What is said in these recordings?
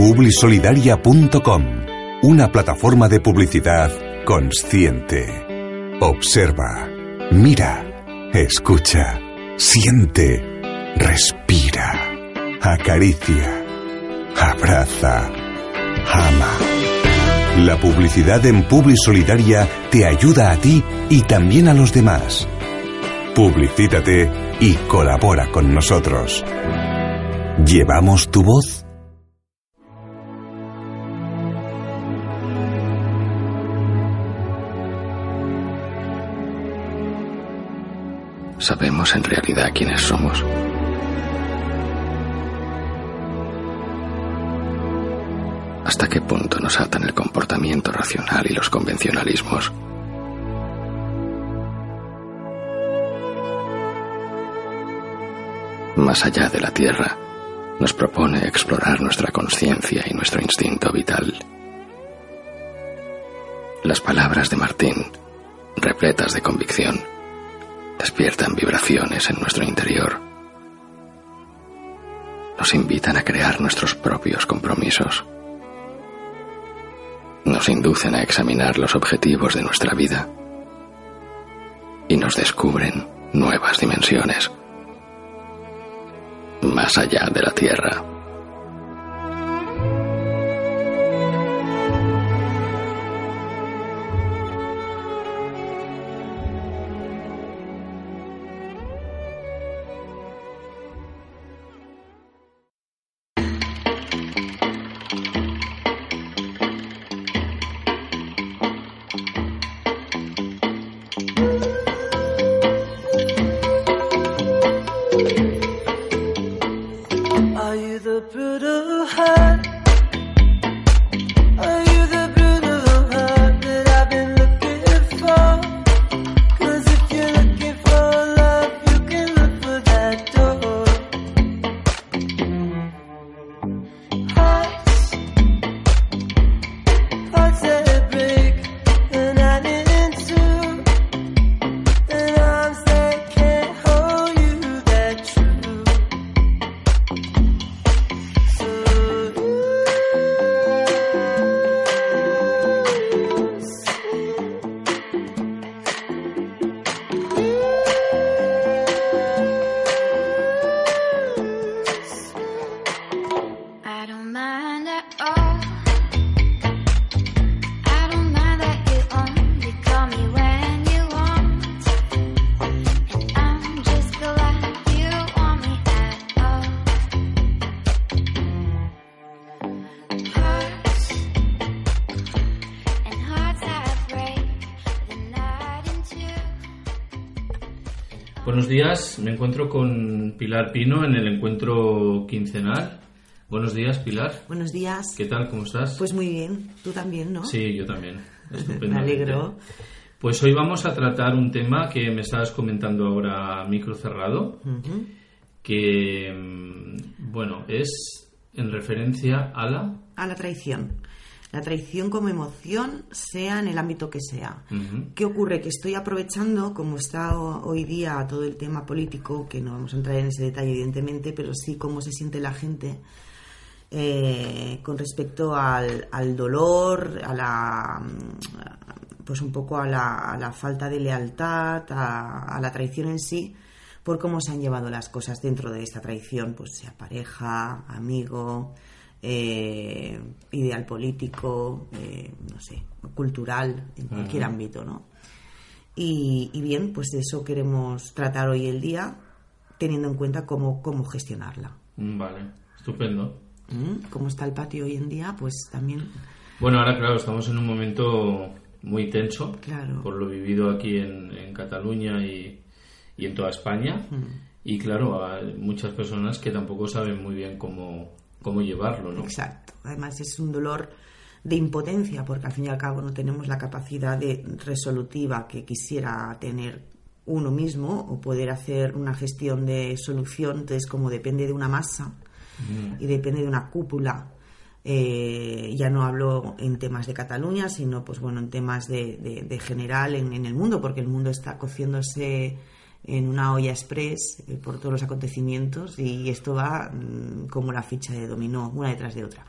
Publisolidaria.com Una plataforma de publicidad consciente. Observa, mira, escucha, siente, respira, acaricia, abraza, ama. La publicidad en Publisolidaria te ayuda a ti y también a los demás. Publicítate y colabora con nosotros. ¿Llevamos tu voz? ¿Sabemos en realidad quiénes somos? ¿Hasta qué punto nos atan el comportamiento racional y los convencionalismos? Más allá de la Tierra, nos propone explorar nuestra conciencia y nuestro instinto vital. Las palabras de Martín, repletas de convicción, despiertan vibraciones en nuestro interior. Nos invitan a crear nuestros propios compromisos. Nos inducen a examinar los objetivos de nuestra vida y nos descubren nuevas dimensiones más allá de la Tierra. Me encuentro con Pilar Pino en el encuentro quincenal. Buenos días, Pilar. Buenos días. ¿Qué tal? ¿Cómo estás? Pues muy bien, tú también, ¿no? Sí, yo también. Me Estupendamente. alegro. Pues hoy vamos a tratar un tema que me estabas comentando ahora micro cerrado, que, mm, bueno, es en referencia a la... A la traición. La traición como emoción, sea en el ámbito que sea. ¿Qué ocurre? Que estoy aprovechando, como está ho- hoy día todo el tema político, que no vamos a entrar en ese detalle evidentemente, pero sí cómo se siente la gente eh, con respecto al, al dolor, a la mm, pues un poco a la, a la falta de lealtad, a, a la traición en sí, por cómo se han llevado las cosas dentro de esta traición, pues sea pareja, amigo, eh, ideal político, eh, no sé, cultural, en cualquier ámbito, ¿no? Y, y bien, pues de eso queremos tratar hoy el día, teniendo en cuenta cómo, cómo gestionarla. Mm, Vale, estupendo. ¿Mm? ¿Cómo está el patio hoy en día? Pues también, Bueno, ahora claro, estamos en un momento muy tenso Claro. por lo vivido aquí en, en Cataluña y, y en toda España. Mm. Y claro, hay muchas personas que tampoco saben muy bien cómo, cómo llevarlo, ¿no? Exacto. Además es un dolor de impotencia porque al fin y al cabo no tenemos la capacidad de resolutiva que quisiera tener uno mismo o poder hacer una gestión de solución. Entonces, como depende de una masa y depende de una cúpula, eh, ya no hablo en temas de Cataluña, sino pues bueno, en temas de, de- de general en, en el mundo, porque el mundo está cociéndose en una olla express eh, por todos los acontecimientos y esto va mm, como la ficha de dominó, una detrás de otra.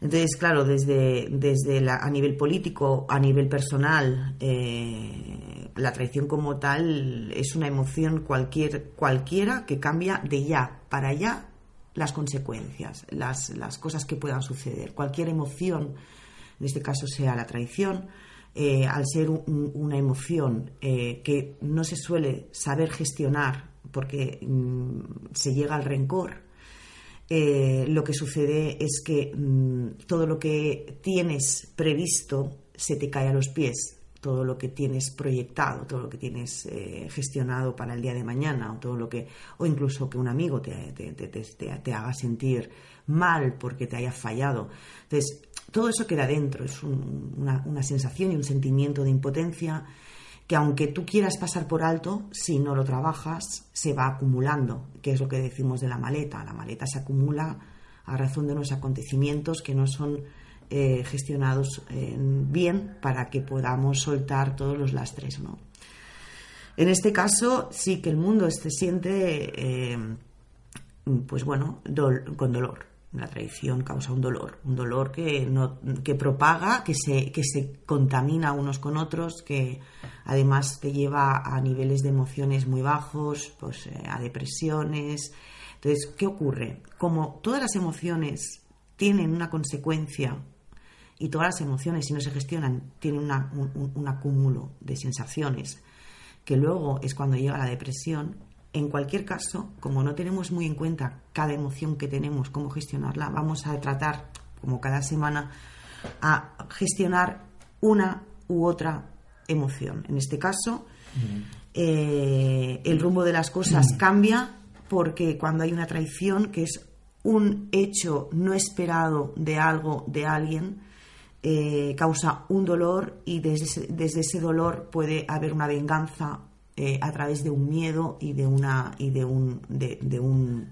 Entonces, claro, desde, desde la- a nivel político, a nivel personal, eh, la traición como tal es una emoción cualquier, cualquiera que cambia de ya para allá las consecuencias, las, las cosas que puedan suceder. Cualquier emoción, en este caso sea la traición, eh, al ser un- un- una emoción eh, que no se suele saber gestionar porque mm, se llega al rencor, eh, lo que sucede es que mm, todo lo que tienes previsto se te cae a los pies, todo lo que tienes proyectado, todo lo que tienes gestionado para el día de mañana, o todo lo que, o incluso que un amigo te- te haga sentir mal porque te haya fallado. Entonces, todo eso queda dentro, es un- una, una sensación y un sentimiento de impotencia que aunque tú quieras pasar por alto, si no lo trabajas, se va acumulando, que es lo que decimos de la maleta. La maleta se acumula a razón de unos acontecimientos que no son eh, gestionados eh, bien para que podamos soltar todos los lastres. ¿no? En este caso, sí que el mundo se siente, eh, pues bueno, dol- con dolor. La traición causa un dolor, un dolor que, no, que propaga, que se, que se contamina unos con otros, que además te lleva a niveles de emociones muy bajos, pues eh, a depresiones. Entonces, ¿qué ocurre? Como todas las emociones tienen una consecuencia y todas las emociones, si no se gestionan, tienen una- un, un- acúmulo de sensaciones, que luego es cuando llega la depresión. En cualquier caso, como no tenemos muy en cuenta cada emoción que tenemos, cómo gestionarla, vamos a tratar, como cada semana, a gestionar una u otra emoción. En este caso, eh, el rumbo de las cosas cambia porque cuando hay una traición, que es un hecho no esperado de algo, de alguien, eh, causa un dolor y desde ese, desde ese dolor puede haber una venganza eh, a través de un miedo y de una y de un de, de un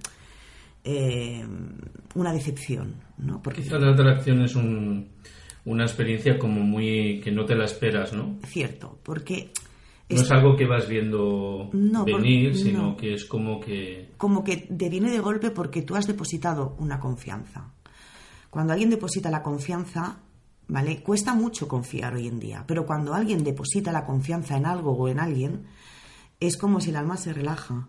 eh, una decepción, ¿no? Porque Quizás la atracción es un- una experiencia como muy que no te la esperas, ¿no? cierto, porque No es algo que vas viendo No, venir, sino no. que es como que como que te viene de golpe porque tú has depositado una confianza. Cuando alguien deposita la confianza, ¿vale? Cuesta mucho confiar hoy en día, pero cuando alguien deposita la confianza en algo o en alguien, es como si el alma se relaja.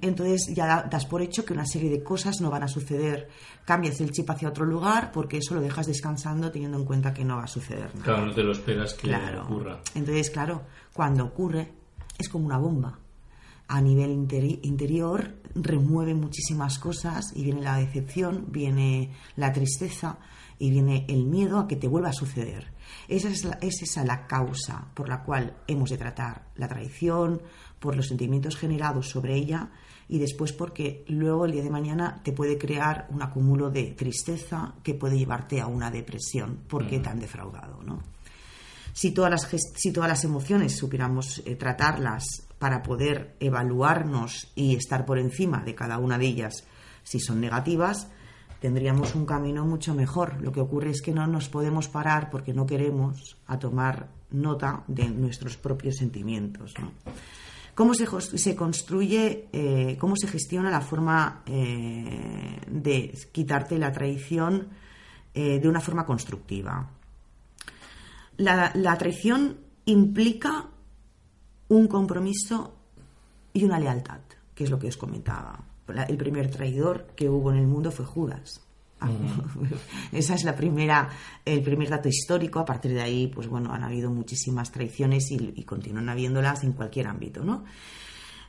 Entonces ya da- das por hecho que una serie de cosas no van a suceder. Cambias el chip hacia otro lugar porque eso lo dejas descansando teniendo en cuenta que no va a suceder nada. claro, no te lo esperas que Claro. ocurra. Entonces, claro, cuando ocurre es como una bomba. A nivel interi- interior remueve muchísimas cosas y viene la decepción, viene la tristeza y viene el miedo a que te vuelva a suceder. Esa es, la- es esa la causa por la cual hemos de tratar la traición, por los sentimientos generados sobre ella y después porque luego el día de mañana te puede crear un acúmulo de tristeza que puede llevarte a una depresión porque te han defraudado, ¿no? si todas las, si todas las emociones supiéramos eh, tratarlas para poder evaluarnos y estar por encima de cada una de ellas, si son negativas, tendríamos un camino mucho mejor. Lo que ocurre es que no nos podemos parar porque no queremos a tomar nota de nuestros propios sentimientos. ¿Cómo se construye, eh, cómo se gestiona la forma eh, de quitarte la traición eh, de una forma constructiva? La, la traición implica un compromiso y una lealtad, que es lo que os comentaba. La- el primer traidor que hubo en el mundo fue Judas. Esa es la primera, el primer dato histórico. A partir de ahí, pues bueno, han habido muchísimas traiciones y, y continúan habiéndolas en cualquier ámbito, ¿no?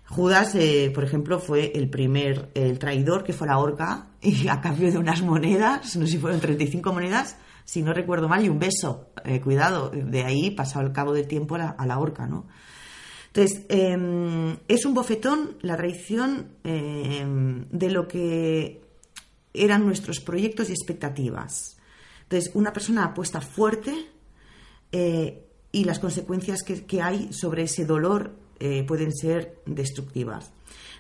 Judas, eh, por ejemplo, fue el primer el traidor que fue a la horca y a cambio de unas monedas, no sé si fueron 35 monedas, si no recuerdo mal, y un beso. Eh, cuidado, de ahí pasado el cabo del tiempo a la, a la horca, ¿no? Entonces, eh, es un bofetón la traición eh, de lo que eran nuestros proyectos y expectativas. Entonces, una persona apuesta fuerte eh, y las consecuencias que, que hay sobre ese dolor eh, pueden ser destructivas.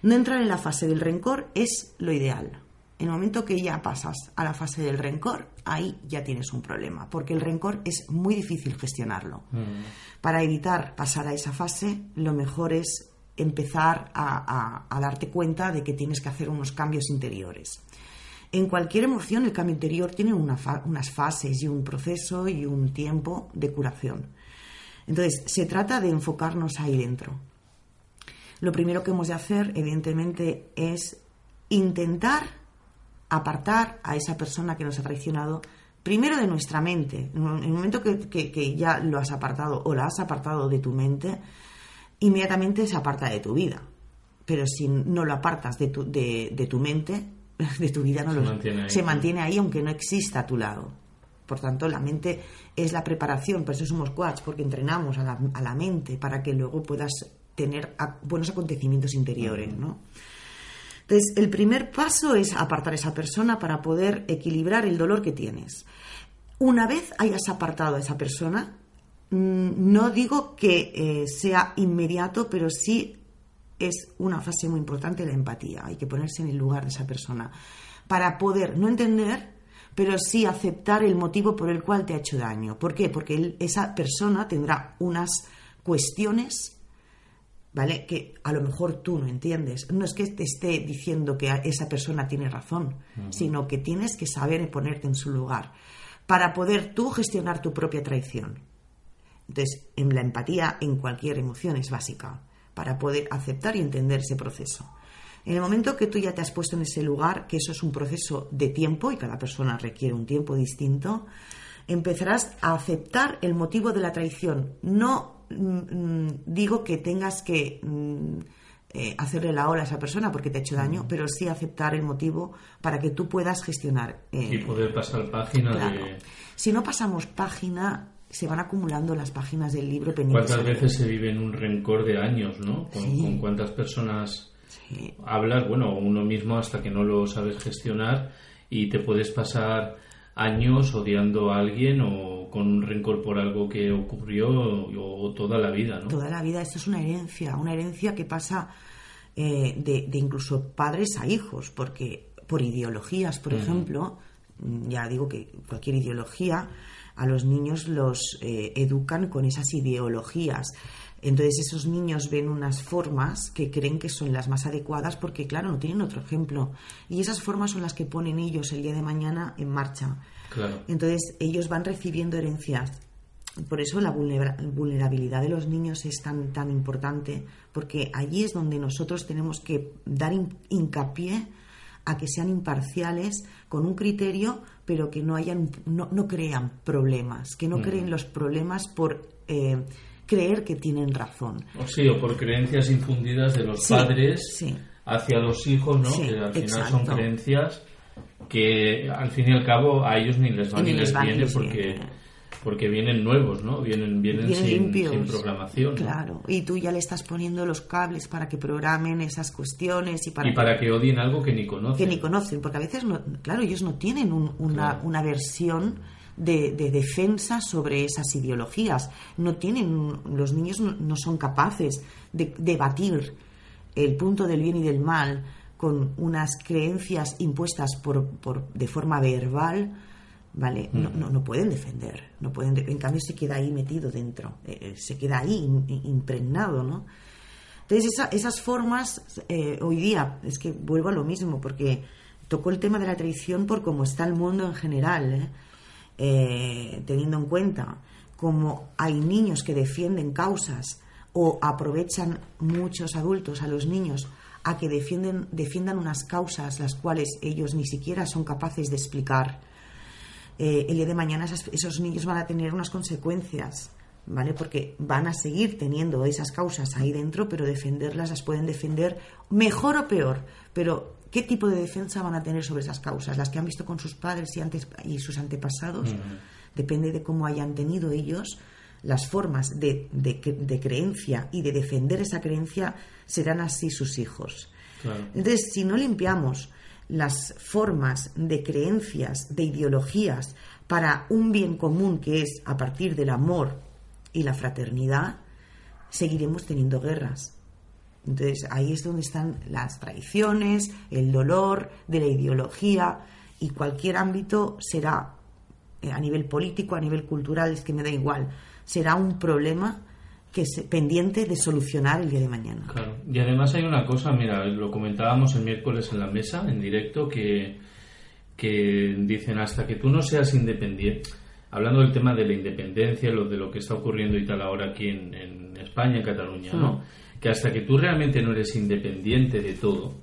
No entrar en la fase del rencor es lo ideal. En el momento que ya pasas a la fase del rencor, ahí ya tienes un problema, porque el rencor es muy difícil gestionarlo. Para evitar pasar a esa fase, lo mejor es empezar a, a- a darte cuenta de que tienes que hacer unos cambios interiores. En cualquier emoción, el cambio interior tiene una fa- unas fases y un proceso y un tiempo de curación. Entonces, se trata de enfocarnos ahí dentro. Lo primero que hemos de hacer, evidentemente, es intentar apartar a esa persona que nos ha traicionado primero de nuestra mente. En el momento que, que- que ya lo has apartado o la has apartado de tu mente, inmediatamente se aparta de tu vida. Pero si no lo apartas de tu, de, de tu mente, de tu vida no Se lo mantiene ahí. se mantiene ahí aunque no exista a tu lado. Por tanto, la mente es la preparación, por eso somos coach, porque entrenamos a la, a la mente para que luego puedas tener buenos acontecimientos interiores, ¿no? Entonces, el primer paso es apartar a esa persona para poder equilibrar el dolor que tienes. Una vez hayas apartado a esa persona, mm, no digo que eh, sea inmediato, pero sí es una fase muy importante la empatía. Hay que ponerse en el lugar de esa persona para poder no entender, pero sí aceptar el motivo por el cual te ha hecho daño. ¿Por qué? Porque esa persona tendrá unas cuestiones ¿vale? Que a lo mejor tú no entiendes. No es que te esté diciendo que esa persona tiene razón, sino que tienes que saber ponerte en su lugar para poder tú gestionar tu propia traición. Entonces, en la empatía en cualquier emoción es básica para poder aceptar y entender ese proceso. En el momento que tú ya te has puesto en ese lugar, que eso es un proceso de tiempo y cada persona requiere un tiempo distinto, empezarás a aceptar el motivo de la traición. No mm, mm, digo que tengas que mm, eh, hacerle la ola a esa persona porque te ha hecho daño, pero sí aceptar el motivo para que tú puedas gestionar. eh, Y poder pasar página Claro. de Si no pasamos página, se van acumulando las páginas del libro pendientes. cuántas veces se vive en un rencor de años, ¿no? Con, Sí. con cuántas personas Sí. hablas, bueno, uno mismo hasta que no lo sabes gestionar y te puedes pasar años odiando a alguien o con rencor por algo que ocurrió o, toda la vida, ¿no? Toda la vida, esto es una herencia, una herencia que pasa eh, de, de incluso padres a hijos, porque por ideologías, por ejemplo, mm, ya digo que cualquier ideología, a los niños los eh, educan con esas ideologías. Entonces esos niños ven unas formas que creen que son las más adecuadas porque, claro, no tienen otro ejemplo. Y esas formas son las que ponen ellos el día de mañana en marcha. Claro. Entonces ellos van recibiendo herencias. Por eso la vulnera- vulnerabilidad de los niños es tan, tan importante, porque allí es donde nosotros tenemos que dar hin- hincapié a que sean imparciales con un criterio, pero que no hayan, no, no crean problemas, que no creen los problemas por eh, creer que tienen razón. O sí, o por creencias infundidas de los Sí, padres sí. hacia los hijos, ¿no? Sí, que al final exacto. son creencias que al fin y al cabo a ellos ni les va ni ni les viene porque porque vienen nuevos, ¿no? Vienen vienen, Vienen sin, limpios. sin programación. ¿no? Claro, y tú ya le estás poniendo los cables para que programen esas cuestiones y para, Y para que odien algo que ni conocen. que ni conocen, porque a veces, no, claro, ellos no tienen un- una, Claro. una versión de, de defensa sobre esas ideologías. No tienen, los niños no, no son capaces de debatir el punto del bien y del mal con unas creencias impuestas por, por- de forma verbal, ¿vale? No, no, no pueden defender, no pueden de- en cambio se queda ahí metido dentro, eh, eh, se queda ahí impregnado, ¿no? Entonces, esa- esas formas, eh, hoy día, es que vuelvo a lo mismo, porque tocó el tema de la traición por cómo está el mundo en general, teniendo en cuenta cómo hay niños que defienden causas o aprovechan muchos adultos a los niños a que defienden, defiendan unas causas las cuales ellos ni siquiera son capaces de explicar. Eh, el día de mañana esas- esos niños van a tener unas consecuencias, ¿vale? Porque van a seguir teniendo esas causas ahí dentro, pero defenderlas las pueden defender mejor o peor. Pero, ¿qué tipo de defensa van a tener sobre esas causas? ¿Las que han visto con sus padres y, antes, y sus antepasados? Depende de cómo hayan tenido ellos. Las formas de, de cre- de creencia y de defender esa creencia serán así sus hijos. Claro. Entonces, si no limpiamos las formas de creencias, de ideologías para un bien común que es a partir del amor y la fraternidad, seguiremos teniendo guerras. Entonces ahí es donde están las traiciones, el dolor de la ideología y cualquier ámbito será a nivel político, a nivel cultural, es que me da igual, será un problema que es pendiente de solucionar el día de mañana. Claro. Y además hay una cosa, mira, lo comentábamos el miércoles en la mesa, en directo, que, que dicen hasta que tú no seas independiente, hablando del tema de la independencia, lo de lo que está ocurriendo y tal ahora aquí en, en España, en Cataluña, ¿no? Que hasta que tú realmente no eres independiente de todo,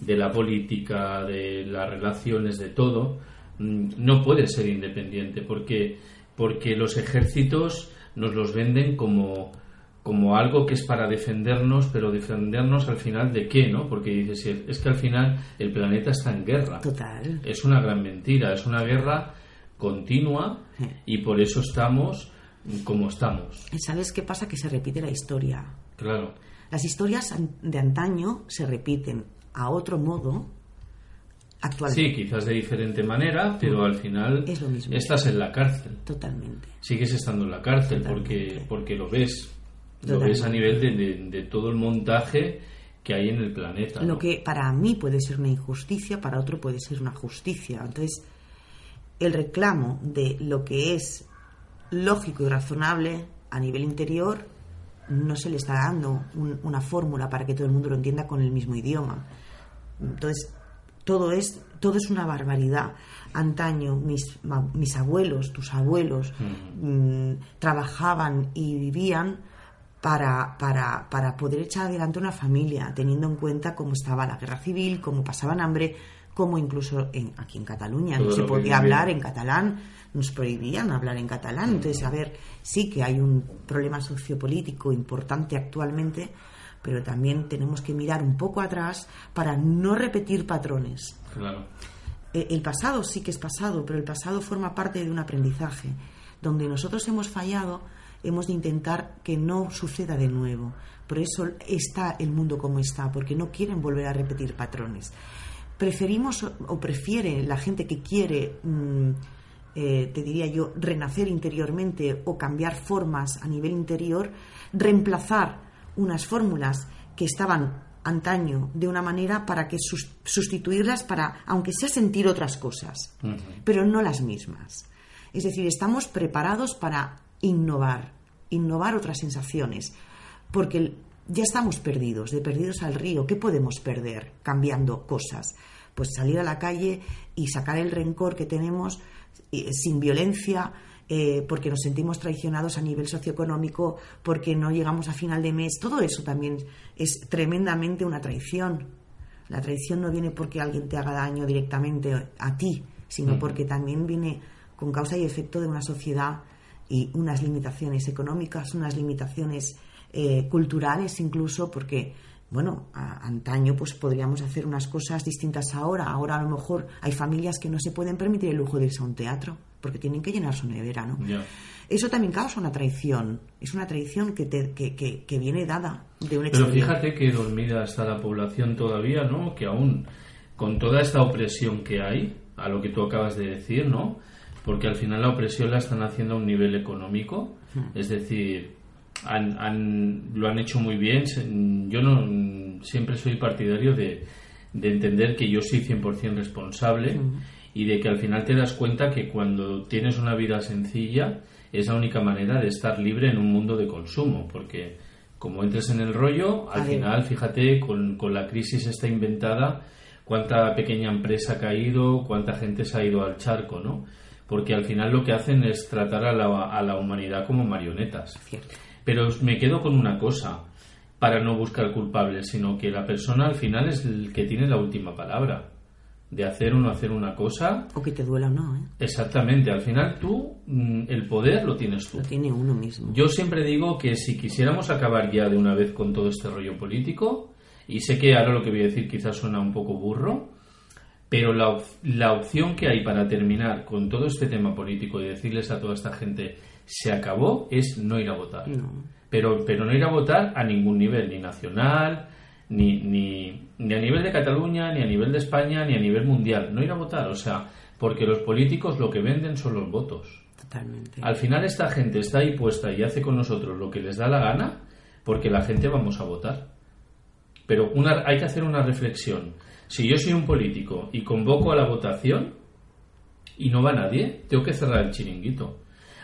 de la política, de las relaciones, de todo, mm, no puedes ser independiente, porque, porque los ejércitos nos los venden como como algo que es para defendernos, pero defendernos al final de qué, ¿no? Porque dices, "Sí, es que al final el planeta está en guerra. Total. Es una gran mentira, es una guerra continua y por eso estamos como estamos. ¿Sabes qué pasa? Que se repite la historia. Claro, Las historias de antaño se repiten a otro modo actualmente. sí, quizás de diferente manera, pero al final Es lo mismo. estás en la cárcel. Totalmente. Sigues estando en la cárcel porque, Totalmente. porque lo ves. Lo ves a nivel de, de- de todo el montaje que hay en el planeta. Lo ¿no? que para mí puede ser una injusticia, para otro puede ser una justicia. Entonces, el reclamo de lo que es lógico y razonable a nivel interior no se le está dando un- una fórmula para que todo el mundo lo entienda con el mismo idioma. Entonces, todo es, todo es una barbaridad. Antaño, mis, mis abuelos, tus abuelos, mm, trabajaban y vivían para, para, para poder echar adelante una familia, teniendo en cuenta cómo estaba la guerra civil, cómo pasaban hambre, cómo incluso en, aquí en Cataluña Todo no se podía hablar en catalán, nos prohibían hablar en catalán. Entonces, a ver, sí que hay un problema sociopolítico importante actualmente, pero también tenemos que mirar un poco atrás para no repetir patrones. Claro. Eh, El pasado sí que es pasado, pero el pasado forma parte de un aprendizaje. Donde nosotros hemos fallado, hemos de intentar que no suceda de nuevo. Por eso está el mundo como está, porque no quieren volver a repetir patrones. Preferimos o- o prefiere la gente que quiere, mm, eh, te diría yo, renacer interiormente o cambiar formas a nivel interior, reemplazar unas fórmulas que estaban antaño de una manera para que sus- sustituirlas para, aunque sea sentir otras cosas, pero no las mismas. Es decir, estamos preparados para innovar, innovar otras sensaciones, porque ya estamos perdidos, de perdidos al río. ¿Qué podemos perder cambiando cosas? Pues salir a la calle y sacar el rencor que tenemos eh, sin violencia, eh, porque nos sentimos traicionados a nivel socioeconómico, porque no llegamos a final de mes. Todo eso también es tremendamente una traición. La traición no viene porque alguien te haga daño directamente a ti, sino porque también viene con causa y efecto de una sociedad y unas limitaciones económicas, unas limitaciones eh, culturales incluso, porque, bueno, a- antaño pues podríamos hacer unas cosas distintas ahora. Ahora a lo mejor hay familias que no se pueden permitir el lujo de irse a un teatro, porque tienen que llenar su nevera, ¿no? Eso también causa una traición. Es una traición que, te- que, que- que viene dada de un Pero fíjate que dormida está la población todavía, ¿no? Que aún con toda esta opresión que hay, a lo que tú acabas de decir, ¿no? Porque al final la opresión la están haciendo a un nivel económico, es decir, han, han- lo han hecho muy bien. Yo no siempre soy partidario de, de entender que yo soy 100% responsable y de que al final te das cuenta que cuando tienes una vida sencilla es la única manera de estar libre en un mundo de consumo, porque como entres en el rollo, al final, fíjate, con, con la crisis esta inventada, cuánta pequeña empresa ha caído, cuánta gente se ha ido al charco, ¿no? Porque al final lo que hacen es tratar a la, a la humanidad como marionetas. Cierto. Pero me quedo con una cosa, para no buscar culpables, sino que la persona al final es el que tiene la última palabra. De hacer o no hacer una cosa, O que te duela o no, ¿eh? exactamente, al final tú, mm, el poder lo tienes tú. Lo tiene uno mismo. Yo siempre digo que si quisiéramos acabar ya de una vez con todo este rollo político, y sé que ahora lo que voy a decir quizás suena un poco burro, pero la, op- la opción que hay para terminar con todo este tema político y decirles a toda esta gente se acabó es no ir a votar. No. Pero, pero no ir a votar a ningún nivel, ni nacional, ni, ni, ni a nivel de Cataluña, ni a nivel de España, ni a nivel mundial. No ir a votar, o sea, porque los políticos lo que venden son los votos. Totalmente. Al final esta gente está ahí puesta y hace con nosotros lo que les da la gana porque la gente vamos a votar. Pero una, hay que hacer una reflexión. Si yo soy un político y convoco a la votación y no va nadie, tengo que cerrar el chiringuito.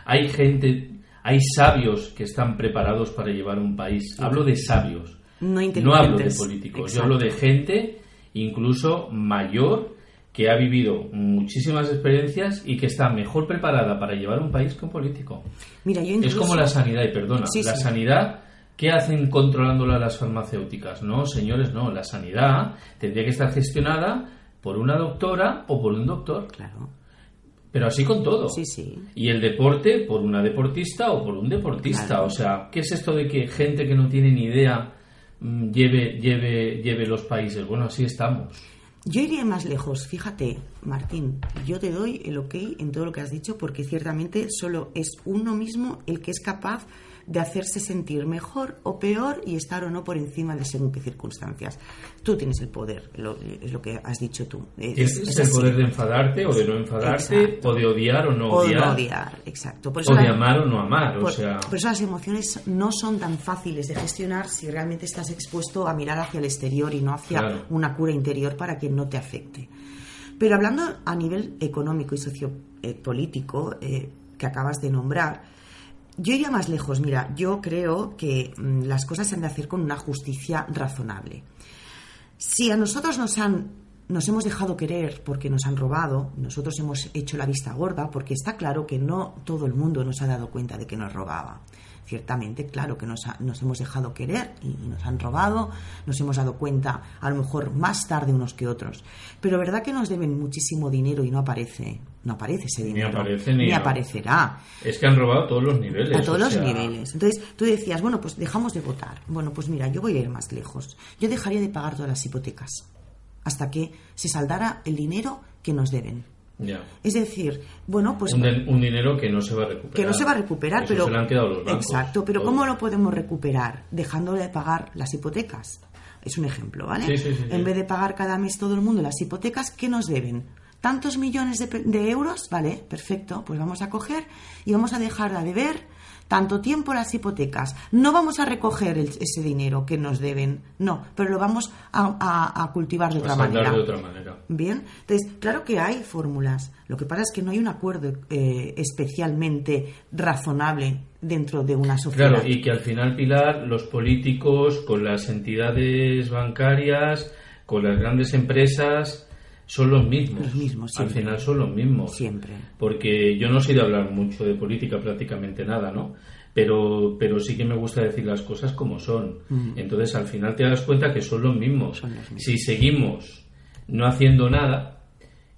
Hay gente, hay sabios que están preparados para llevar un país. Hablo de sabios. No No hablo de políticos. Yo hablo de gente incluso mayor que ha vivido muchísimas experiencias y que está mejor preparada para llevar un país que un político. Mira, yo Es como la sanidad, y perdona, Sí, la sí. sanidad, ¿qué hacen controlándola las farmacéuticas? No, señores, no, la sanidad tendría que estar gestionada por una doctora o por un doctor, Claro. Pero así con todo. Sí, sí. Y el deporte por una deportista o por un deportista. Claro. O sea, ¿qué es esto de que gente que no tiene ni idea mm, lleve, lleve, lleve los países? Bueno, así estamos. Yo iría más lejos, fíjate, Martín, yo te doy el ok en todo lo que has dicho porque ciertamente solo es uno mismo el que es capaz de hacerse sentir mejor o peor y estar o no por encima de según qué circunstancias. Tú tienes el poder, lo- es lo que has dicho tú. Es- Tienes es el poder de enfadarte o de no enfadarte, Exacto. o de odiar o no O de odiar, odiar, exacto. Por eso o de la- amar o no amar. O por, sea, por eso las emociones no son tan fáciles de gestionar si realmente estás expuesto a mirar hacia el exterior y no hacia Claro. una cura interior para que no te afecte. Pero hablando a nivel económico y sociopolítico eh, que acabas de nombrar, yo iría más lejos. Mira, yo creo que mm, las cosas se han de hacer con una justicia razonable. Si a nosotros nos han nos hemos dejado querer porque nos han robado, nosotros hemos hecho la vista gorda porque está claro que no todo el mundo nos ha dado cuenta de que nos robaba. Ciertamente, claro que nos, ha- nos hemos dejado querer y nos han robado, nos hemos dado cuenta a lo mejor más tarde unos que otros. Pero verdad que nos deben muchísimo dinero y no aparece, no aparece ese Ni dinero. aparece ni- ni aparecerá es que han robado a todos los niveles. a todos los sea, niveles. Entonces, tú decías, bueno, pues dejamos de votar. Bueno, pues mira, yo voy a ir más lejos. Yo dejaría de pagar todas las hipotecas hasta que se saldara el dinero que nos deben. ya. Es decir, bueno, pues un, din- un dinero que no se va a recuperar. que no se va a recuperar, Eso pero se le han quedado los bancos. exacto, pero Todo. ¿cómo lo podemos recuperar? Dejándole de pagar las hipotecas. Es un ejemplo, ¿vale? Sí, sí, sí. en vez de pagar cada mes todo el mundo las hipotecas, ¿qué nos deben? Tantos millones de, de euros, vale, perfecto, pues vamos a coger y vamos a dejar de deber tanto tiempo las hipotecas. No vamos a recoger el- ese dinero que nos deben, no, pero lo vamos a, a- a cultivar de A otra manera. de otra manera. Bien, entonces, claro que hay fórmulas. Lo que pasa es que no hay un acuerdo eh, especialmente razonable dentro de una sociedad. Claro, y que al final, Pilar, los políticos con las entidades bancarias, con las grandes empresas, son los mismos. Los mismos, Al final son los mismos. Siempre. Porque yo no soy de hablar mucho de política, prácticamente nada, ¿no? Pero, pero sí que me gusta decir las cosas como son. Entonces, al final te das cuenta que son los mismos. Son los mismos. Si seguimos no haciendo nada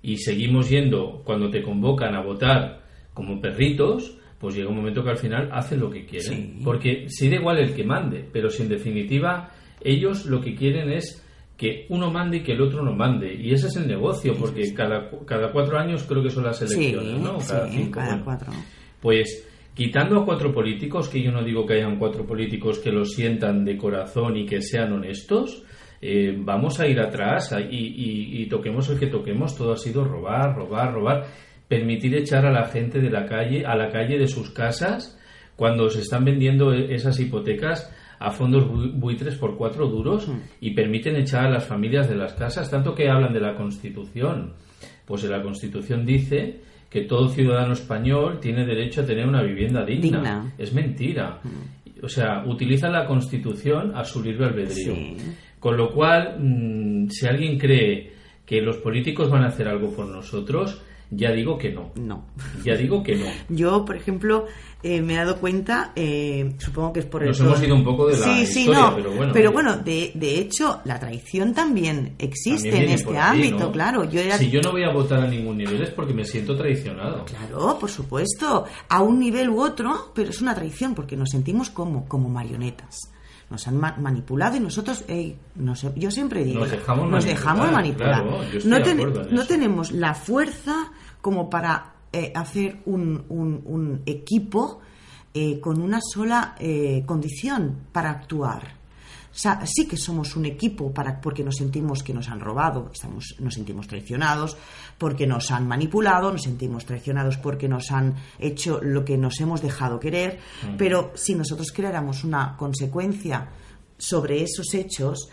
y seguimos yendo cuando te convocan a votar como perritos, pues llega un momento que al final hacen lo que quieren. Sí. Porque si da igual el que mande, pero si en definitiva ellos lo que quieren es que uno mande y que el otro no mande. Y ese es el negocio, porque cada, cada cuatro años creo que son las Sí, elecciones, ¿no? Cada cinco, cada bueno. cuatro. Pues quitando a cuatro políticos, que yo no digo que hayan cuatro políticos que lo sientan de corazón y que sean honestos, eh, vamos a ir atrás y, y- y toquemos el que toquemos, todo ha sido robar, robar, robar, permitir echar a la gente de la calle, a la calle de sus casas, cuando se están vendiendo e- esas hipotecas a fondos bu- buitres por cuatro duros y permiten echar a las familias de las casas, tanto que hablan de la Constitución. Pues en la Constitución dice que todo ciudadano español tiene derecho a tener una vivienda digna. Digna. Es mentira. O sea, utiliza la Constitución a su libre albedrío. Sí. Con lo cual, mm, si alguien cree que los políticos van a hacer algo por nosotros, ya digo que no. No. Ya digo que no. Yo, por ejemplo, eh, me he dado cuenta, eh, supongo que es por el Nos hemos ido un poco de la sí, sí, historia, no, pero bueno. bueno, de, de hecho, la traición también existe También en este ámbito, ¿no? claro. Yo era- Si yo no voy a votar a ningún nivel es porque me siento traicionado. Claro, por supuesto, a un nivel u otro, pero es una traición porque nos sentimos como, como marionetas. Nos han ma- manipulado y nosotros, yo siempre digo, Nos dejamos nos manipular, dejamos manipular. claro, yo estoy no, ten- tenemos la fuerza como para eh, hacer un, un- un equipo eh, con una sola eh, condición para actuar. Sa- sí que somos un equipo para, porque nos sentimos que nos han robado, estamos, nos sentimos traicionados, porque nos han manipulado, nos sentimos traicionados porque nos han hecho lo que nos hemos dejado querer, pero si nosotros creáramos una consecuencia sobre esos hechos,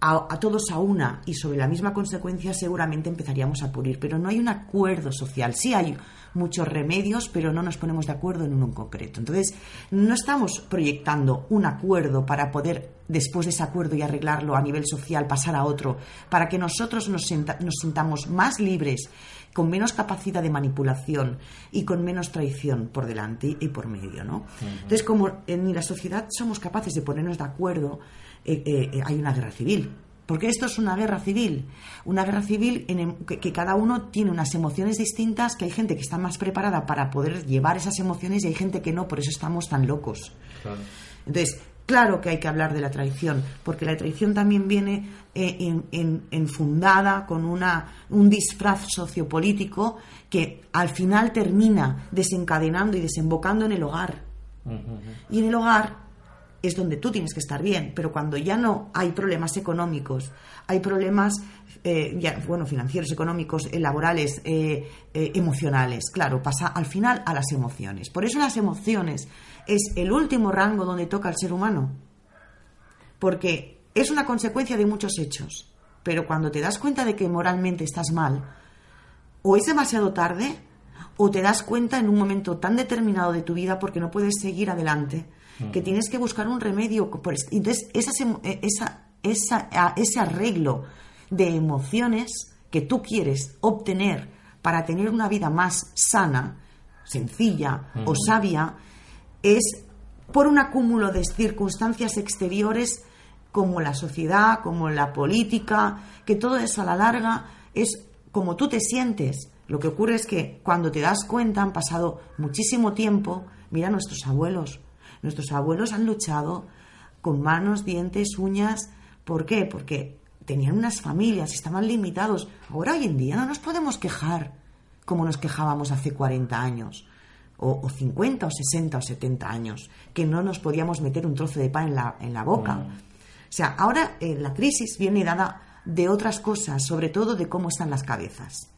a, a todos a una y sobre la misma consecuencia seguramente empezaríamos a pulir, pero no hay un acuerdo social. Sí hay muchos remedios, pero no nos ponemos de acuerdo en uno en concreto. Entonces, no estamos proyectando un acuerdo para poder, después de ese acuerdo y arreglarlo a nivel social, pasar a otro, para que nosotros nos, senta- nos sintamos más libres, con menos capacidad de manipulación y con menos traición por delante y por medio, ¿no? Entonces, como en la sociedad somos capaces de ponernos de acuerdo, eh, eh, eh, hay una guerra civil. Porque esto es una guerra civil. Una guerra civil en el- que, que cada uno tiene unas emociones distintas, que hay gente que está más preparada para poder llevar esas emociones y hay gente que no, por eso estamos tan locos. Claro. Entonces, claro que hay que hablar de la traición, porque la traición también viene eh, en- en- enfundada con una, un disfraz sociopolítico que al final termina desencadenando y desembocando en el hogar. Y en el hogar es donde tú tienes que estar bien, pero cuando ya no hay problemas económicos, hay problemas, eh, ya, bueno, financieros, económicos, eh, laborales, eh, emocionales, claro, pasa al final a las emociones. Por eso las emociones es el último rango donde toca al ser humano, porque es una consecuencia de muchos hechos, pero cuando te das cuenta de que moralmente estás mal, o es demasiado tarde o te das cuenta en un momento tan determinado de tu vida porque no puedes seguir adelante que tienes que buscar un remedio. por es- Entonces, esas eh, esa, esa- a- ese arreglo de emociones que tú quieres obtener para tener una vida más sana, sencilla o sabia, es por un acúmulo de circunstancias exteriores como la sociedad, como la política, que todo eso a la larga es como tú te sientes. Lo que ocurre es que cuando te das cuenta han pasado muchísimo tiempo, mira nuestros abuelos. Nuestros abuelos han luchado con manos, dientes, uñas. ¿Por qué? Porque tenían unas familias, estaban limitados. Ahora hoy en día no nos podemos quejar como nos quejábamos hace 40 años, o, o 50 o 60 o 70 años, que no nos podíamos meter un trozo de pan en la, en la boca. O sea, ahora eh, la crisis viene dada de otras cosas, sobre todo de cómo están las cabezas.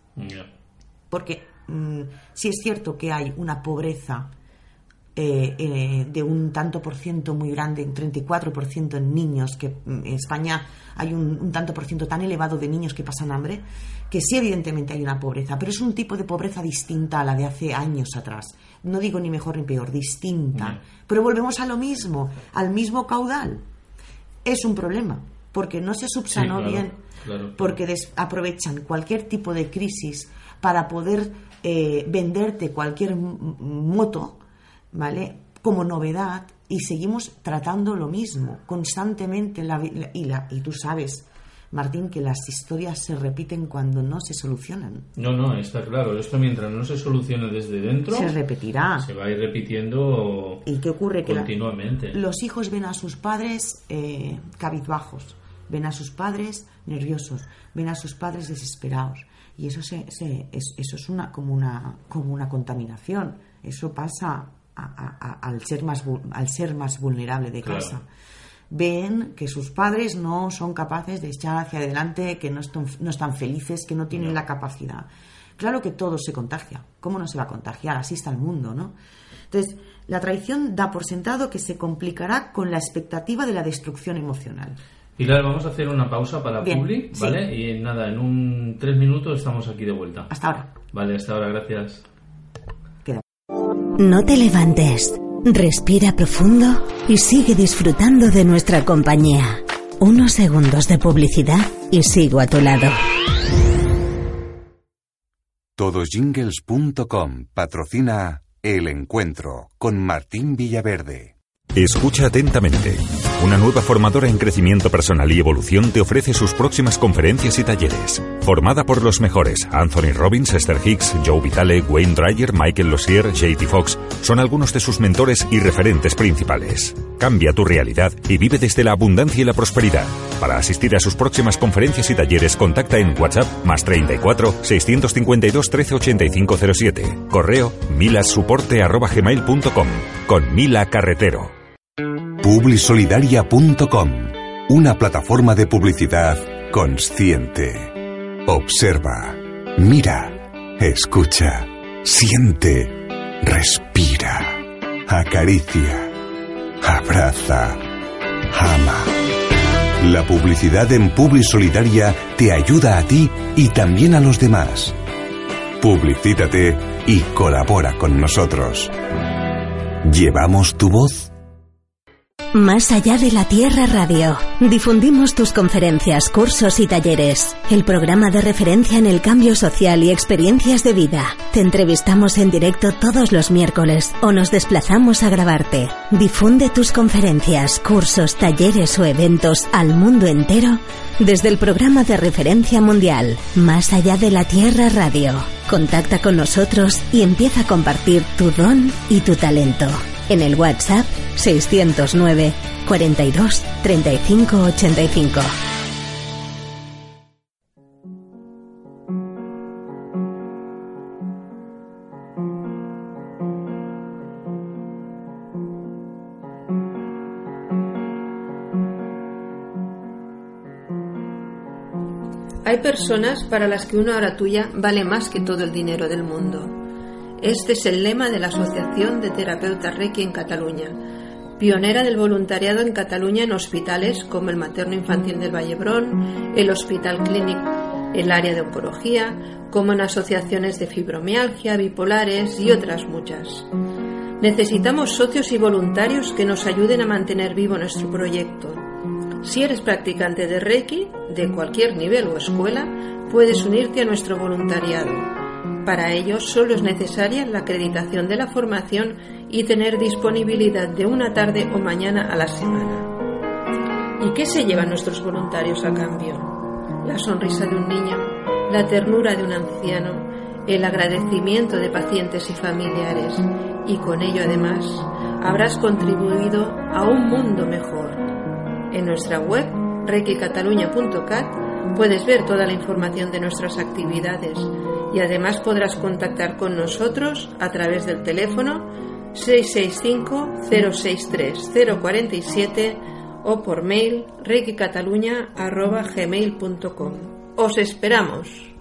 Porque mm, sí es cierto que hay una pobreza eh, eh, de un tanto por ciento muy grande, un 34% en niños, que mm, en España hay un, un tanto por ciento tan elevado de niños que pasan hambre, que sí evidentemente hay una pobreza, pero es un tipo de pobreza distinta a la de hace años atrás. No digo ni mejor ni peor, distinta. Ya. Pero volvemos a lo mismo, al mismo caudal. Es un problema, porque no se subsanó claro, bien, claro, claro. porque aprovechan cualquier tipo de crisis para poder eh, venderte cualquier moto, ¿vale? Como novedad y seguimos tratando lo mismo constantemente la la- y, la, y tú sabes, Martín, que las historias se repiten cuando no se solucionan. No, no, está claro. Esto mientras no se solucione desde dentro, Se repetirá. se va a ir repitiendo ¿Y qué ocurre? Que los hijos ven a sus padres eh, cabizbajos, ven a sus padres nerviosos, ven a sus padres desesperados. Y eso, se, se- es, eso es una, como, una, como una contaminación. Eso pasa a- a- a- al, ser más, al ser más vulnerable de Claro. casa. Ven que sus padres no son capaces de echar hacia adelante, que no están, no están felices, que no tienen No. la capacidad. Claro que todo se contagia. ¿Cómo no se va a contagiar? Así está el mundo, ¿no? Entonces, la traición da por sentado que se complicará con la expectativa de la destrucción emocional. Pilar, vamos a hacer una pausa para Bien, Publi, sí. ¿vale? Y nada, en un tres minutos estamos aquí de vuelta. Hasta ahora. Vale, hasta ahora, gracias. No te levantes. Respira profundo y sigue disfrutando de nuestra compañía. Unos segundos de publicidad y sigo a tu lado. Todosjingles.com patrocina El Encuentro con Martín Villaverde. Escucha atentamente. Una nueva formadora en crecimiento personal y evolución te ofrece sus próximas conferencias y talleres. Formada por los mejores, Anthony Robbins, Esther Hicks, Joe Vitale, Wayne Dreyer, Michael Losier, JT Fox, son algunos de sus mentores y referentes principales. Cambia tu realidad y vive desde la abundancia y la prosperidad. Para asistir a sus próximas conferencias y talleres, contacta en WhatsApp más 34 652 138507. Correo milasuporte@gmail.com con Mila Carretero. Publisolidaria.com una plataforma de publicidad consciente. Observa, mira, escucha, siente, respira, acaricia, abraza, ama. La publicidad en Publi Solidaria te ayuda a ti y también a los demás. Publicítate y colabora con nosotros. ¿Llevamos tu voz? Más allá de la Tierra Radio. Difundimos tus conferencias, cursos y talleres. El programa de referencia en el cambio social y experiencias de vida. Te entrevistamos en directo todos los miércoles o nos desplazamos a grabarte. Difunde tus conferencias, cursos, talleres o eventos al mundo entero desde el programa de referencia mundial. Más allá de la Tierra Radio. Contacta con nosotros y empieza a compartir tu don y tu talento en el WhatsApp 609 42 35 85. Hay personas para las que una hora tuya vale más que todo el dinero del mundo. Este es el lema de la Asociación de Terapeutas Reiki en Cataluña, pionera del voluntariado en Cataluña en hospitales como el Materno Infantil del Vallebrón, el Hospital Clínic, el área de oncología, como en asociaciones de fibromialgia, bipolares y otras muchas. Necesitamos socios y voluntarios que nos ayuden a mantener vivo nuestro proyecto. Si eres practicante de Reiki, de cualquier nivel o escuela, puedes unirte a nuestro voluntariado. Para ello solo es necesaria la acreditación de la formación y tener disponibilidad de una tarde o mañana a la semana. ¿Y qué se llevan nuestros voluntarios a cambio? La sonrisa de un niño, la ternura de un anciano, el agradecimiento de pacientes y familiares y con ello además habrás contribuido a un mundo mejor. En nuestra web reikicataluña.cat puedes ver toda la información de nuestras actividades y además podrás contactar con nosotros a través del teléfono 665-063-047 o por mail reikicataluña.gmail.com. ¡Os esperamos!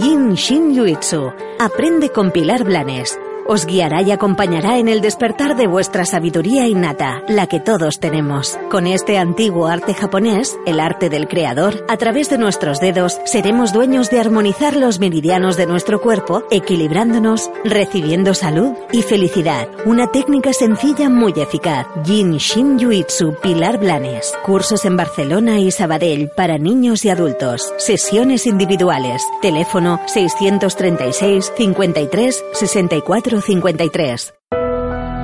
Yin Shin Yuitsu. Aprende con Pilar Blanes. Os guiará y acompañará en el despertar de vuestra sabiduría innata, la que todos tenemos. Con este antiguo arte japonés, el arte del creador, a través de nuestros dedos seremos dueños de armonizar los meridianos de nuestro cuerpo, equilibrándonos, recibiendo salud y felicidad. Una técnica sencilla muy eficaz. Yin Shin Yuitsu Pilar Blanes. Cursos en Barcelona y Sabadell para niños y adultos. Sesiones individuales. Teléfono 636 53 64 53.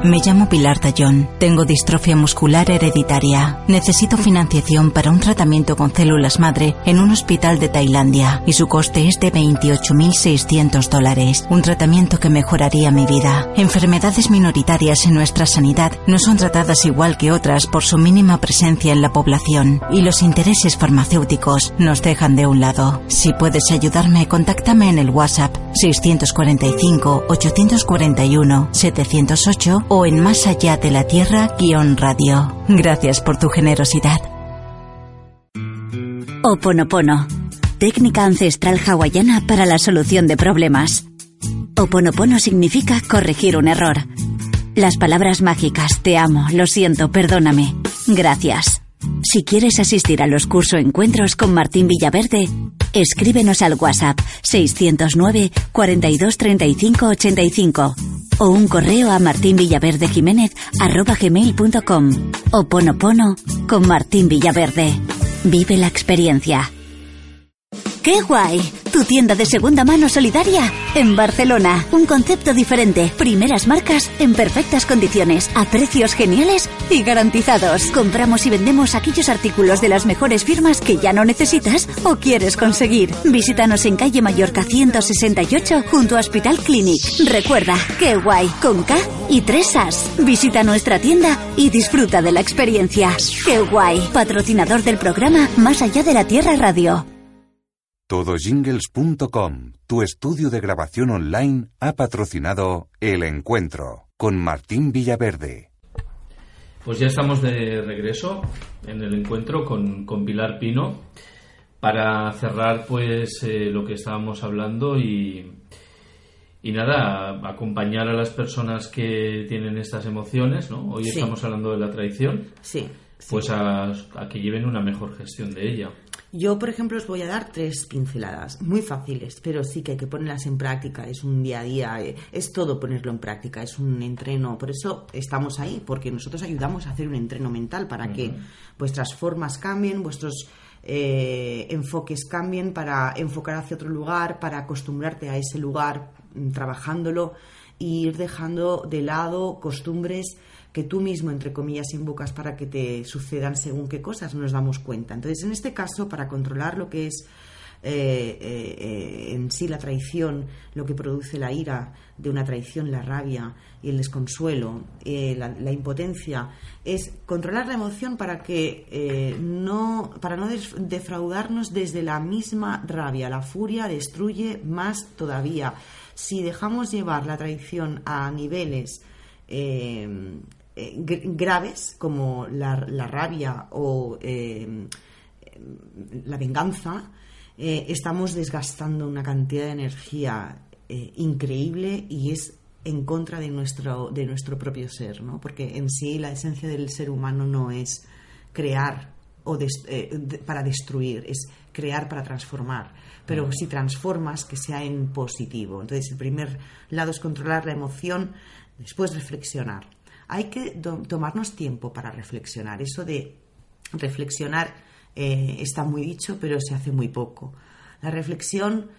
Me llamo Pilar Tallón. Tengo distrofia muscular hereditaria. Necesito financiación para un tratamiento con células madre en un hospital de Tailandia y su coste es de 28.600 dólares. Un tratamiento que mejoraría mi vida. Enfermedades minoritarias en nuestra sanidad no son tratadas igual que otras por su mínima presencia en la población y los intereses farmacéuticos nos dejan de un lado. Si puedes ayudarme, contáctame en el WhatsApp 645 841 708 o en Más Allá de la Tierra guion radio. Gracias por tu generosidad. Oponopono. Técnica ancestral hawaiana para la solución de problemas. Oponopono significa corregir un error. Las palabras mágicas te amo, lo siento, perdóname, gracias. Si quieres asistir a los curso encuentros con Martín Villaverde, escríbenos al WhatsApp 609 42 35 85 o un correo a martinvillaverdejiménez@gmail.com o Ponopono con Martín Villaverde. Vive la experiencia. ¡Qué guay! Tu tienda de segunda mano solidaria en Barcelona. Un concepto diferente. Primeras marcas en perfectas condiciones, a precios geniales y garantizados. Compramos y vendemos aquellos artículos de las mejores firmas que ya no necesitas o quieres conseguir. Visítanos en calle Mallorca 168 junto a Hospital Clinic. Recuerda, qué guay, con K y tres As. Visita nuestra tienda y disfruta de la experiencia. ¡Qué guay! Patrocinador del programa Más allá de la Tierra Radio. Todojingles.com, tu estudio de grabación online, ha patrocinado El Encuentro con Martín Villaverde. Pues ya estamos de regreso en el encuentro con, con Pilar Pino para cerrar pues eh, lo que estábamos hablando y, y nada, acompañar a las personas que tienen estas emociones, ¿no? Hoy Sí. estamos hablando de la traición, Sí. pues a, a que lleven una mejor gestión de ella. Yo, por ejemplo, os voy a dar tres pinceladas, muy fáciles, pero sí que hay que ponerlas en práctica. Es un día a día, eh, es todo ponerlo en práctica, es un entreno. Por eso estamos ahí, porque nosotros ayudamos a hacer un entreno mental para que vuestras formas cambien, vuestros eh, enfoques cambien, para enfocar hacia otro lugar, para acostumbrarte a ese lugar, mm, trabajándolo e ir dejando de lado costumbres que tú mismo, entre comillas, invocas para que te sucedan según qué cosas, no nos damos cuenta. Entonces, en este caso, para controlar lo que es eh, eh, en sí la traición, lo que produce la ira de una traición, la rabia y el desconsuelo, eh, la, la impotencia, es controlar la emoción para que no, para no defraudarnos desde la misma rabia. La furia destruye más todavía. Si dejamos llevar la traición a niveles eh, gr- graves como la, la rabia o eh, la venganza, eh, estamos desgastando una cantidad de energía increíble y es en contra de nuestro, de nuestro propio ser, ¿no? Porque en sí la esencia del ser humano no es crear o des- de- para destruir, es crear para transformar. Pero si transformas, que sea en positivo. Entonces, el primer lado es controlar la emoción, después reflexionar. Hay que tomarnos tiempo para reflexionar. Eso de reflexionar eh, está muy dicho, pero se hace muy poco. La reflexión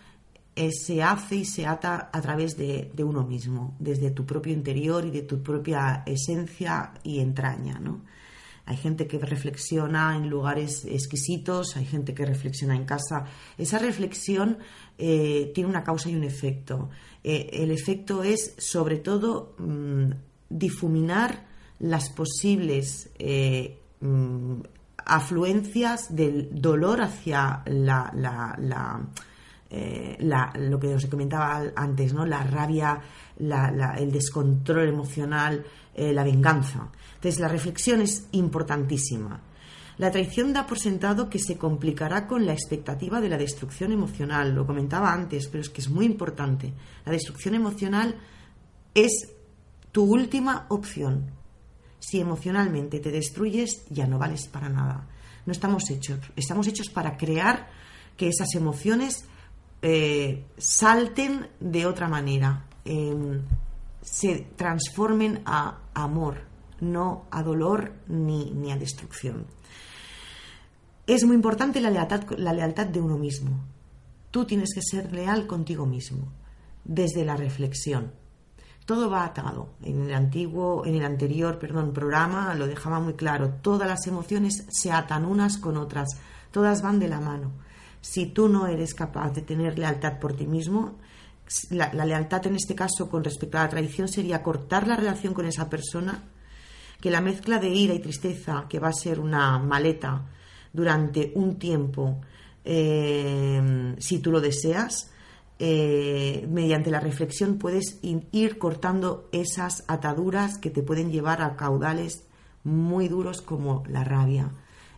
eh, se hace y se ata a través de, uno mismo, desde tu propio interior y de tu propia esencia y entraña, ¿no? Hay gente que reflexiona en lugares exquisitos, hay gente que reflexiona en casa. Esa reflexión eh, tiene una causa y un efecto. El efecto es, sobre todo, mm, difuminar las posibles eh, mm, afluencias del dolor hacia la, eh, lo que os comentaba antes, ¿no? la rabia, el descontrol emocional, eh, la venganza. Entonces, la reflexión es importantísima. La traición da por sentado que se complicará con la expectativa de la destrucción emocional. Lo comentaba antes, pero es que es muy importante. La destrucción emocional es tu última opción. Si emocionalmente te destruyes, ya no vales para nada. No estamos hechos. Estamos hechos para crear que esas emociones eh, salten de otra manera, em, se transformen a amor, no a dolor ni, ni a destrucción. Es muy importante la lealtad, la lealtad de uno mismo. Tú tienes que ser leal contigo mismo, desde la reflexión. Todo va atado. En el antiguo, en el anterior, perdón, programa lo dejaba muy claro. Todas las emociones se atan unas con otras. Todas van de la mano. Si tú no eres capaz de tener lealtad por ti mismo, la, lealtad en este caso con respecto a la traición sería cortar la relación con esa persona, que la mezcla de ira y tristeza, que va a ser una maleta durante un tiempo, eh, si tú lo deseas, eh, mediante la reflexión puedes ir cortando esas ataduras que te pueden llevar a caudales muy duros como la rabia,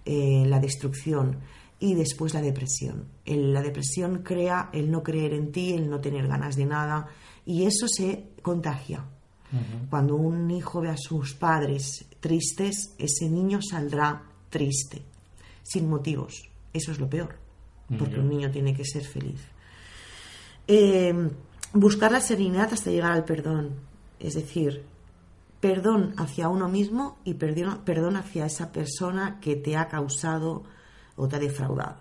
eh, la destrucción y después la depresión. El- la depresión crea el no creer en ti, el no tener ganas de nada y eso se contagia. Cuando un hijo ve a sus padres tristes, ese niño saldrá triste, sin motivos. Eso es lo peor, porque un niño tiene que ser feliz. Eh, buscar la serenidad hasta llegar al perdón, es decir, perdón hacia uno mismo y perdón, perdón hacia esa persona que te ha causado o te ha defraudado.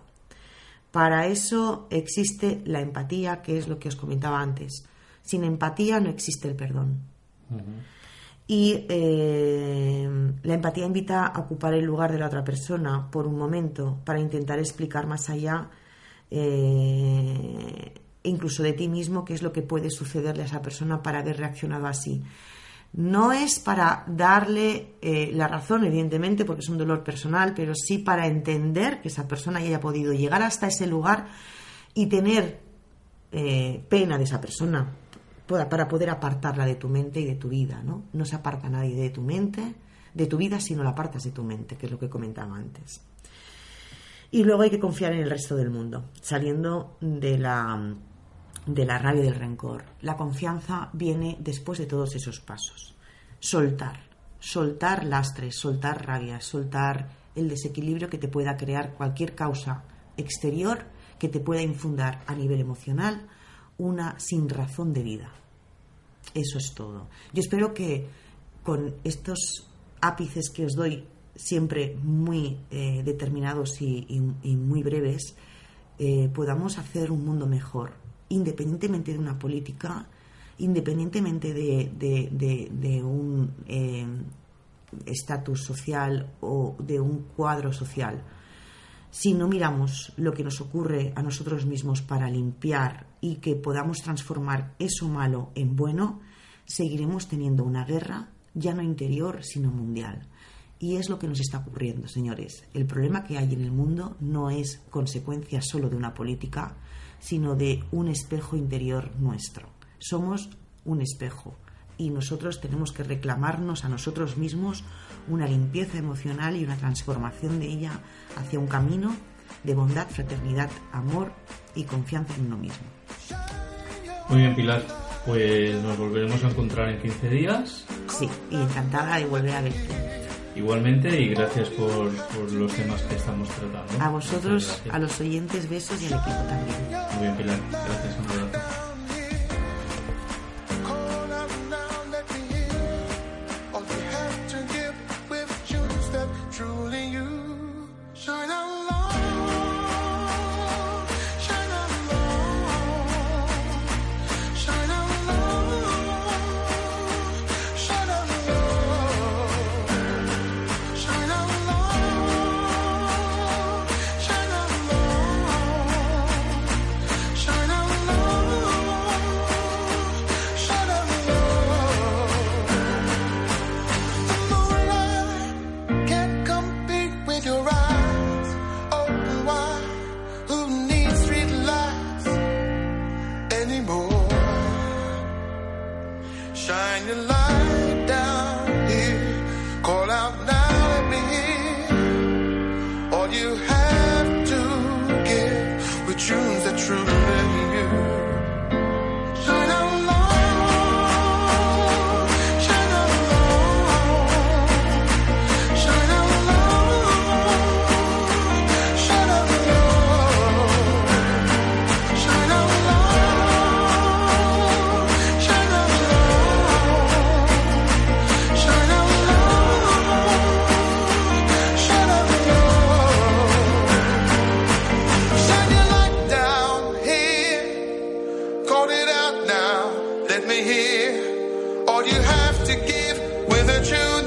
Para eso existe la empatía, que es lo que os comentaba antes. Sin empatía no existe el perdón. Y eh, la empatía invita a ocupar el lugar de la otra persona por un momento para intentar explicar más allá, eh, incluso de ti mismo, qué es lo que puede sucederle a esa persona para haber reaccionado así. No es para darle eh, la razón, evidentemente, porque es un dolor personal, pero sí para entender que esa persona haya podido llegar hasta ese lugar y tener eh, pena de esa persona para, poder apartarla de tu mente y de tu vida, ¿no? No se aparta nadie de tu mente, de tu vida, si no la apartas de tu mente, que es lo que comentaba antes. Y luego hay que confiar en el resto del mundo, saliendo de la, de la rabia y del rencor. La confianza viene después de todos esos pasos. Soltar, soltar lastres, soltar rabias, soltar el desequilibrio que te pueda crear cualquier causa exterior que te pueda infundar a nivel emocional una sin razón de vida. Eso es todo. Yo espero que con estos ápices que os doy, siempre muy eh, determinados y, muy breves, eh, podamos hacer un mundo mejor, independientemente de una política, independientemente de, de- de- de un eh, estatus social o de un cuadro social. Si no miramos lo que nos ocurre a nosotros mismos para limpiar y que podamos transformar eso malo en bueno, seguiremos teniendo una guerra ya no interior, sino mundial. Y es lo que nos está ocurriendo, señores. El problema que hay en el mundo no es consecuencia solo de una política, sino de un espejo interior nuestro. Somos un espejo y nosotros tenemos que reclamarnos a nosotros mismos una limpieza emocional y una transformación de ella hacia un camino de bondad, fraternidad, amor y confianza en uno mismo. Muy bien, Pilar. Pues nos volveremos a encontrar en 15 días. Sí, y encantada de volver a verte. Igualmente, y gracias por, por los temas que estamos tratando. A vosotros, a los oyentes, besos y al equipo también. Muy bien, Pilar. Gracias, un abrazo. here. All you have to give with a truth.